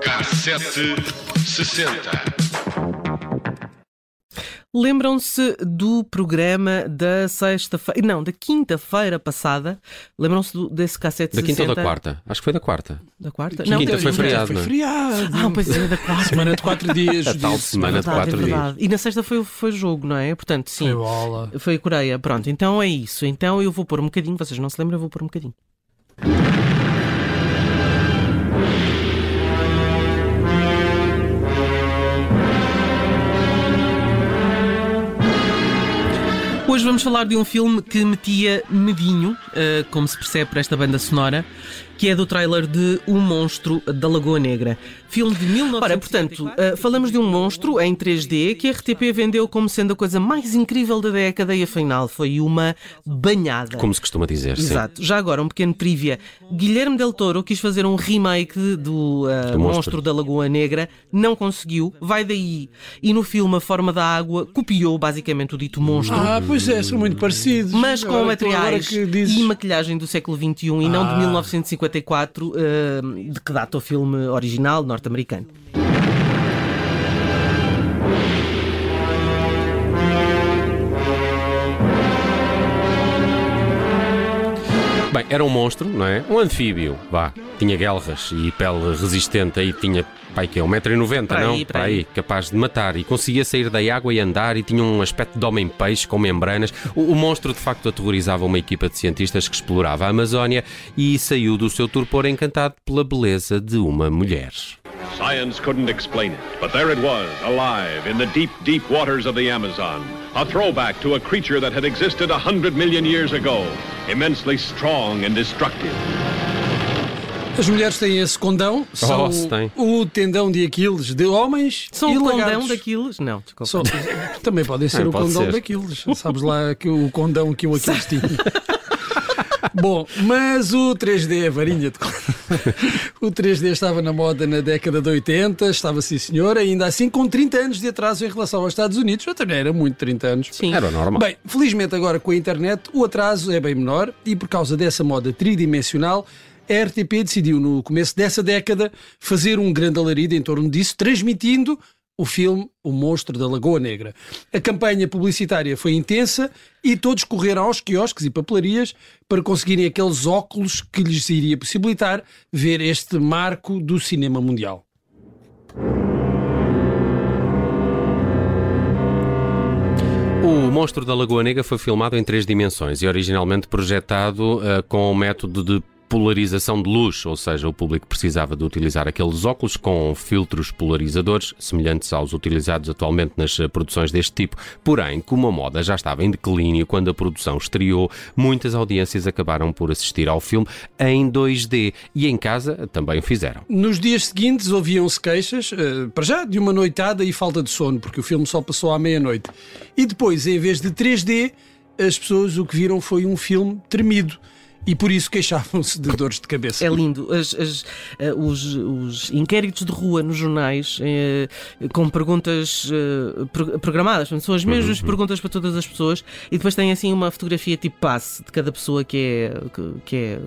Cassete 60. Lembram-se do programa da sexta-feira, não, da quinta-feira passada? Lembram-se do- desse cassete Da quinta ou 60? da quarta? Acho que foi da quarta. Da quarta? Quinta Não, foi da- feriado, Foi não é? feriado. Ah, pois é, da quarta. Semana de quatro dias. A tal disse. semana é de verdade, quatro é dias. E na sexta foi, foi jogo, não é? Portanto, sim. Foi bola. Foi a Coreia. Pronto, então é isso. Então eu vou pôr um bocadinho, vocês não se lembram, eu vou pôr um bocadinho. Hoje vamos falar de um filme que metia medinho, eh, como se percebe por esta banda sonora, que é do trailer de Um Monstro da Lagoa Negra. Filme de 1954. Ora, portanto, eh, falamos de um monstro em 3D que a RTP vendeu como sendo a coisa mais incrível da década e afinal foi uma banhada. Como se costuma dizer, sim. Exato. Já agora, um pequeno trivia. Guilherme Del Toro quis fazer um remake do, uh, Do monstro. Monstro. da Lagoa Negra, não conseguiu, vai daí. E no filme A Forma da Água copiou basicamente o dito monstro. Ah, pois é, são muito parecidos. Mas com materiais dizes- e maquilhagem do século XXI e não de Ah. 1954, uh, de que data o filme original norte-americano. Bem, era um monstro, não é? Um anfíbio, vá. Tinha guelras e pele resistente aí tinha, pai, que é 1,90m, Para não? aí, para Para aí, capaz de matar. E conseguia sair da água e andar e tinha um aspecto de homem-peixe com membranas. O, o monstro, de facto, aterrorizava uma equipa de cientistas que explorava a Amazónia e saiu do seu torpor encantado pela beleza de uma mulher. Science couldn't explain it, but there it was, alive in the deep, deep waters of the Amazon. A throwback to a creature that had existed a hundred million years ago, immensely strong and destructive. As mulheres têm esse condão, são Oh, se tem. o tendão de Aquiles de homens São e o condão lagartos. daqueles? Não, desculpa. São- também podem ser Ah, o pode condão ser. daqueles. Sabes lá que o condão que o Aquiles tinha. Bom, mas o 3D, a varinha de. O 3D estava na moda na década de 80, estava sim senhor, ainda assim com 30 anos de atraso em relação aos Estados Unidos. Eu também era muito 30 anos. Sim. Era normal. Bem, felizmente agora com a internet o atraso é bem menor e por causa dessa moda tridimensional, a RTP decidiu no começo dessa década fazer um grande alarido em torno disso, transmitindo o filme O Monstro da Lagoa Negra. A campanha publicitária foi intensa e todos correram aos quiosques e papelarias para conseguirem aqueles óculos que lhes iria possibilitar ver este marco do cinema mundial. O Monstro da Lagoa Negra foi filmado em três dimensões e originalmente projetado eh, com o método de polarização de luz, ou seja, o público precisava de utilizar aqueles óculos com filtros polarizadores, semelhantes aos utilizados atualmente nas produções deste tipo. Porém, como a moda já estava em declínio quando a produção estreou, muitas audiências acabaram por assistir ao filme em 2D e em casa também o fizeram. Nos dias seguintes ouviam-se queixas, eh, para já, de uma noitada e falta de sono, porque o filme só passou à meia-noite. E depois, em vez de 3D, as pessoas o que viram foi um filme tremido. E por isso queixavam-se de dores de cabeça. É lindo. As- as, eh, os, os inquéritos de rua nos jornais eh, com perguntas eh, pro- programadas. São as mesmas perguntas para todas as pessoas e depois tem assim uma fotografia tipo passe de cada pessoa que é, que, que é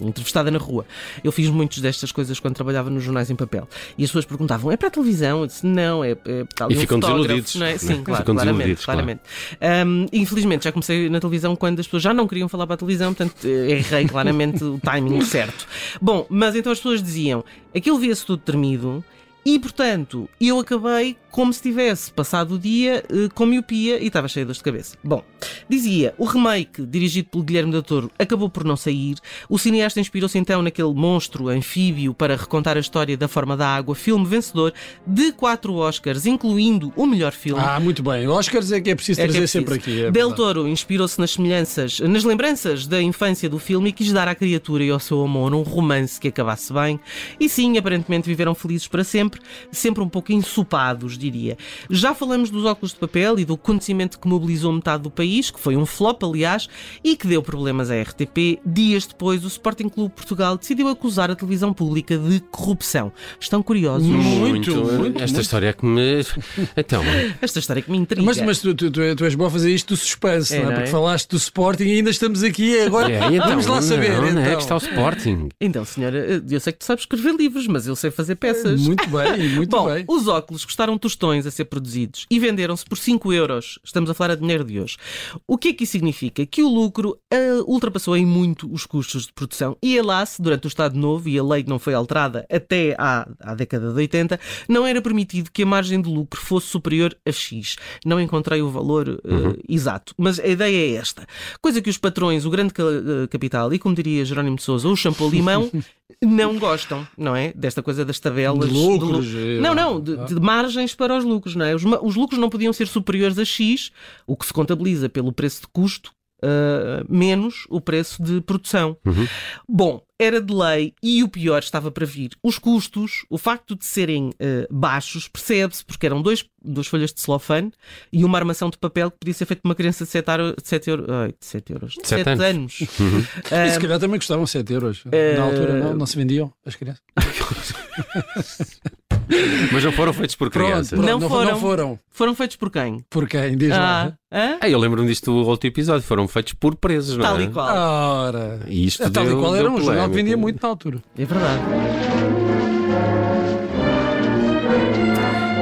entrevistada na rua. Eu fiz muitas destas coisas quando trabalhava nos jornais em papel. E as pessoas perguntavam: é para a televisão? Eu disse: não, é, é ali E um ficam fotógrafo", desiludidos, Não é? né? Sim, claro, Ficam claramente. claro. claramente. Um, infelizmente já comecei na televisão quando as pessoas já não queriam falar para a televisão, portanto eh, errei claramente o timing certo. Bom, mas então as pessoas diziam aquilo via-se tudo tremido e portanto eu acabei como se tivesse passado o dia eh, com miopia e estava cheio de dores de cabeça. Bom, dizia o remake dirigido pelo Guilherme Del Toro acabou por não sair. O cineasta inspirou-se então naquele monstro anfíbio para recontar a história da forma da água, filme vencedor de quatro Oscars, incluindo o melhor filme. Ah, muito bem. Oscars é que é preciso É que trazer é sempre preciso. aqui. é Del. Toro inspirou-se nas semelhanças, nas lembranças da infância do filme e quis dar à criatura e ao seu amor um romance que acabasse bem. E sim, aparentemente viveram felizes para sempre, sempre um pouco ensopados, diria. Já falamos dos óculos de papel e do acontecimento que mobilizou metade do país, que foi um flop, aliás, e que deu problemas à RTP. Dias depois, o Sporting Clube Portugal decidiu acusar a televisão pública de corrupção. Estão curiosos? Muito, muito, Esta muito. história é que me. Então, Esta história que me intriga. Mas, mas tu, tu, tu, tu és bom a fazer isto do suspense, É, não é? não é? Porque falaste do Sporting e ainda estamos aqui agora. é, então, Vamos lá saber. Não, é então. que está o Sporting. Então, senhora, eu sei que tu sabes escrever livros, mas eu sei fazer peças. Muito bem, muito Bom, bem. os óculos custaram tostões a ser produzidos e venderam-se por 5 euros. Estamos a falar a dinheiro de hoje. O que é que isso significa? Que o lucro ah, ultrapassou em muito os custos de produção. E, alas, durante o Estado Novo, e a lei não foi alterada até à, à década de 80, não era permitido que a margem de lucro fosse superior a X. Não encontrei o valor ah, exato, mas a ideia é esta. Coisa que os patrões, o grande ah, capital e, como diria Jerónimo de Souza, o shampoo limão, não gostam, não é? Desta coisa das tabelas. De lucros, lu- é. Não, não, de, de margens para os lucros, não é? Os, os lucros não podiam ser superiores a X, o que se contabiliza pelo preço de custo, ah, menos o preço de produção. Bom, era de lei e o pior estava para vir. Os custos, o facto de serem ah, baixos, percebe-se, porque eram dois, duas folhas de celofane e uma armação de papel que podia ser feita por uma criança de 7, aro- de 7, euro, ai, de 7 euros. De Sete 7 anos. anos. Ah, E se calhar também custavam 7 euros. Na altura não, não se vendiam as crianças. Mas não foram feitos por Pronto, crianças. pronto, Não não, foram. não foram. foram feitos por quem? Por quem? Diz Ah, lá. hã? Ah, eu lembro-me disto do outro episódio. Foram feitos por presos, não Tal é? e qual. Ora. E isto É tal e deu- qual deu era um jornal que vendia muito na altura. É verdade.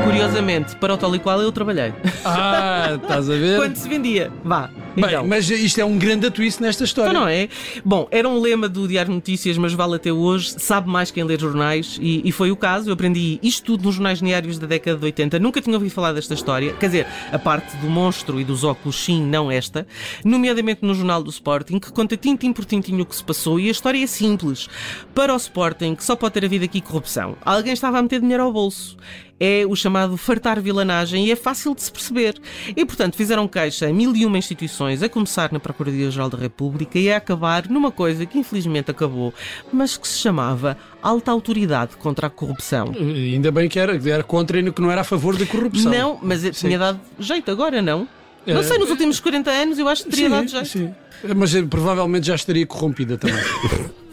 Curiosamente, para o tal e qual eu trabalhei. Ah, estás a ver? Quando se vendia. Vá. Bem, Então. mas isto é um grande twist nesta história. Então não é? Bom, era um lema do Diário de Notícias, mas vale até hoje. Sabe mais quem lê jornais e, e foi o caso. Eu aprendi isto tudo nos jornais diários da década de 80. Nunca tinha ouvido falar desta história. Quer dizer, a parte do monstro e dos óculos, sim, não esta. Nomeadamente no Jornal do Sporting, que conta tintim por tintim o que se passou. E a história é simples. Para o Sporting, que só pode ter havido aqui corrupção. Alguém estava a meter dinheiro ao bolso. É o chamado fartar vilanagem e é fácil de se perceber. E, portanto, fizeram queixa a mil e uma instituições, a começar na Procuradoria-Geral da República e a acabar numa coisa que infelizmente acabou, mas que se chamava Alta Autoridade contra a Corrupção. Eh, Ainda bem que era, era contra e que não era a favor da corrupção. Não, mas eu tinha dado jeito agora, não? Não É. sei, nos últimos 40 anos eu acho que teria dado Sim, jeito. sim. Mas eh, provavelmente já estaria corrompida também.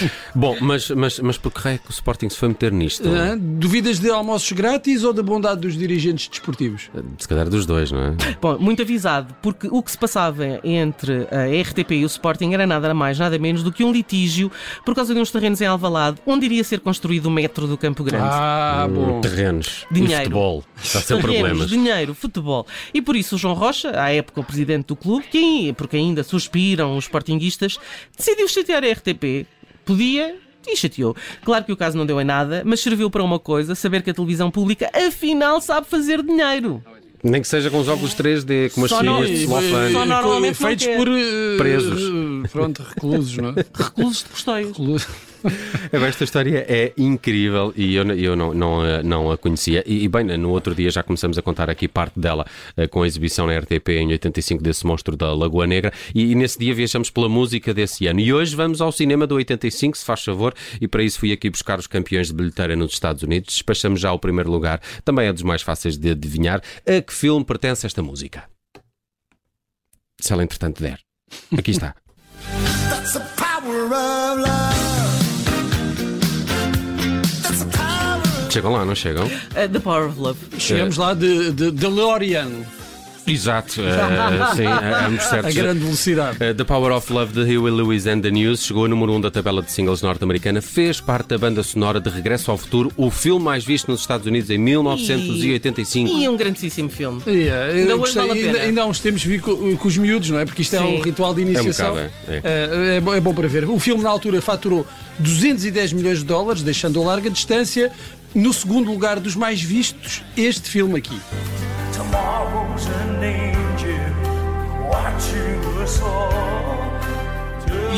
Bom, mas, mas, mas por que raio é que o Sporting se foi meter nisto? Ah, Duvidas de almoços grátis ou da bondade dos dirigentes desportivos? Se calhar dos dois, não é? Bom, muito avisado, porque o que se passava entre a RTP e o Sporting era nada mais, nada menos do que um litígio por causa de uns terrenos em Alvalade, onde iria ser construído o metro do Campo Grande. Ah, bom. Terrenos Dinheiro. e futebol. Está a ser Terrenos, problemas. dinheiro, futebol. E por isso o João Rocha, à época o presidente do clube, que, porque ainda suspiram os sportinguistas, decidiu chatear a RTP. Podia e chateou. Claro que o caso não deu em nada, mas serviu para uma coisa, saber que a televisão pública afinal sabe fazer dinheiro. Nem que seja com os óculos 3D, com umas Só não- de Só celofane. normalmente feitos por eh, Presos. eh, pronto, reclusos, não é? Reclusos de custóias. Reclusos. Esta história é incrível e eu, eu não, não, a- não a conhecia. E, e, bem, no outro dia já começamos a contar aqui parte dela eh, com a exibição na RTP em 85 desse monstro da Lagoa Negra. E, e nesse dia viajamos pela música desse ano. E hoje vamos ao cinema do 85, se faz favor. E para isso fui aqui buscar os campeões de bilheteira nos Estados Unidos. Despachamos já o primeiro lugar. Também é dos mais fáceis de adivinhar. A que filme pertence esta música? Se ela entretanto der. Aqui está. That's the power of love. Chegam lá, não chegam? Uh, The Power of Love. Chegamos lá de, de DeLorean, Exato. eh, sim, ambos a certos. grande velocidade. Uh, The Power of Love de Huey Lewis and the News chegou a número 1 um da tabela de singles norte-americana, fez parte da banda sonora de Regresso ao Futuro, o filme mais visto nos Estados Unidos em 1985. E é um grandíssimo filme. Yeah, Ainda gostei. vale a ainda, pena. ainda há uns tempos vi co- com, os miúdos, não é? Porque isto é Sim. um ritual de iniciação. bocado, é, É, é bom, é bom para ver. O filme, na altura, faturou 210 milhões de dólares, deixando a larga distância. No segundo lugar dos mais vistos, este filme aqui.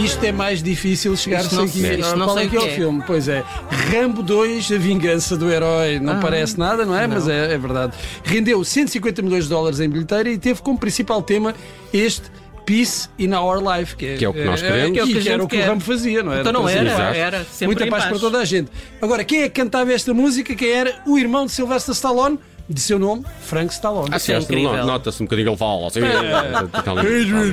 Isto é mais difícil chegar Isto sem não que sei- isto não qual sei é que é o é. filme. Pois é, Rambo 2, A Vingança do Herói. Não parece nada, não é? Mas é, é verdade. Rendeu 150 milhões de dólares em bilheteira e teve como principal tema este Peace in Our Life, que é, Que é o que nós queremos. Que é o que e que era o que o quer. Rambo fazia, não é? Então não era, Exato. era sempre Muita paz paz. para toda a gente. Agora, quem é que cantava esta música? Quem era o irmão de Sylvester Stallone? de seu nome, Frank Stallone. Ah, sim, é que Nota-se um bocadinho que ele fala assim.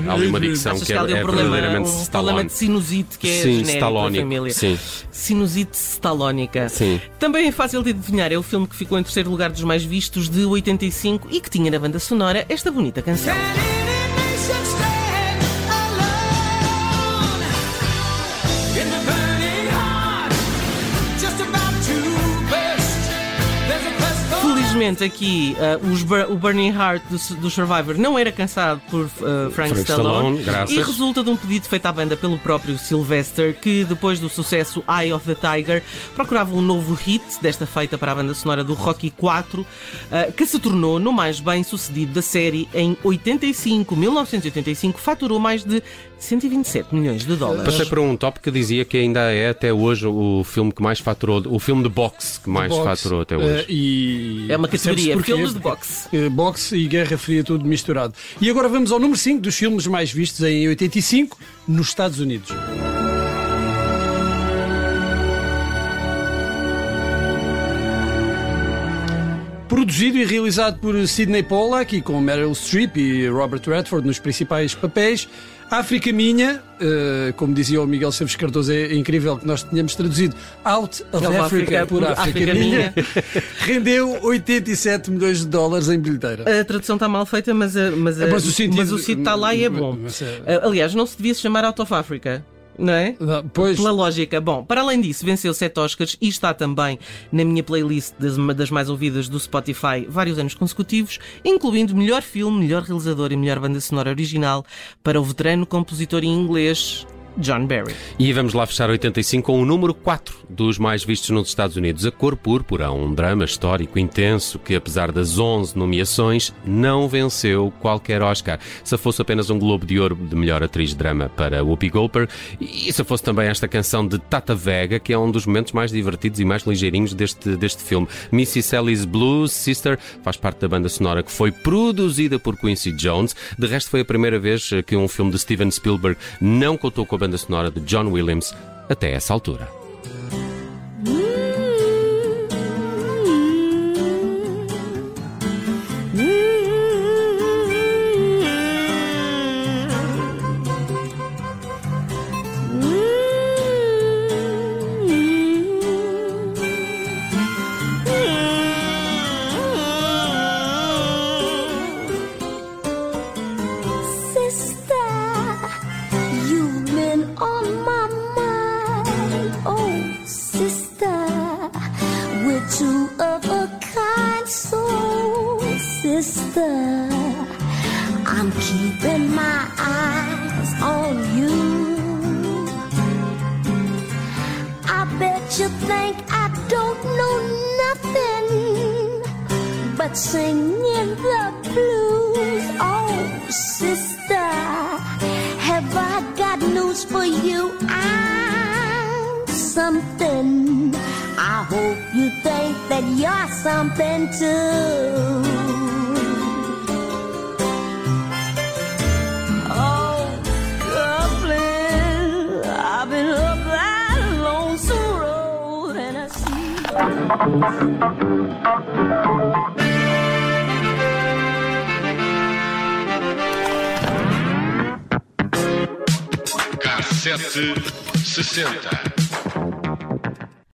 Há ali uma dicção Achas que é, um é problema, verdadeiramente um problema de sinusite que é Sim, genérico família. Sim. Sinusite stalónica. Sim. Também é fácil de adivinhar, é o filme que ficou em terceiro lugar dos mais vistos de 85 e que tinha na banda sonora esta bonita canção. Felizmente aqui Bur- o Burning Heart do, do Survivor não era cansado por ah, Frank, Frank Stallone, Stallone, e resulta de um pedido feito à banda pelo próprio Sylvester que depois do sucesso Eye of the Tiger procurava um novo hit desta feita para a banda sonora do Rocky 4 ah, que se tornou no mais bem sucedido da série em 85 1985 faturou mais de 127 milhões de dólares Passei por um top que dizia que ainda é até hoje o filme que mais faturou, o filme de boxe que mais Boxe, faturou até eh, hoje. e É uma categoria, porquê, filmes de porque, boxe. eh, boxe e Guerra Fria tudo misturado. E agora vamos ao número 5 dos filmes mais vistos em 85 nos Estados Unidos. Produzido e realizado por Sidney Pollack e com Meryl Streep e Robert Redford nos principais papéis, África Minha, eh, como dizia o Miguel Seves Cardoso, é incrível que nós tenhamos traduzido Out of Africa, Africa por por África, África Minha, rendeu 87 milhões de dólares em bilheteira. A tradução está mal feita, mas, a- mas, a- É, mas o sentido- mas o sítio está lá e é bom. É- Ah, Aliás, não se devia se chamar Out of Africa, não é? Não, Pois, Pela lógica. Bom, para além disso, venceu 7 Oscars e está também na minha playlist das, das mais ouvidas do Spotify vários anos consecutivos, incluindo melhor filme, melhor realizador e melhor banda sonora original para o veterano compositor em inglês John Barry. E vamos lá fechar 85 com o número 4 dos mais vistos nos Estados Unidos. A Cor Púrpura, um drama histórico intenso que, apesar das 11 nomeações, não venceu qualquer Oscar. Se fosse apenas um Globo de Ouro de melhor atriz de drama para Whoopi Goldberg e se fosse também esta canção de Tata Vega, que é um dos momentos mais divertidos e mais ligeirinhos deste, deste filme. Missy Sally's Blues Sister faz parte da banda sonora que foi produzida por Quincy Jones. De resto, foi a primeira vez que um filme de Steven Spielberg não contou com a banda sonora de John Williams até essa altura. Singing the blues. Oh, sister, have I got news for you? I'm something. I hope you think that you're something too. Oh, Dublin, I've been up that lonesome road and I see. Cassete 60.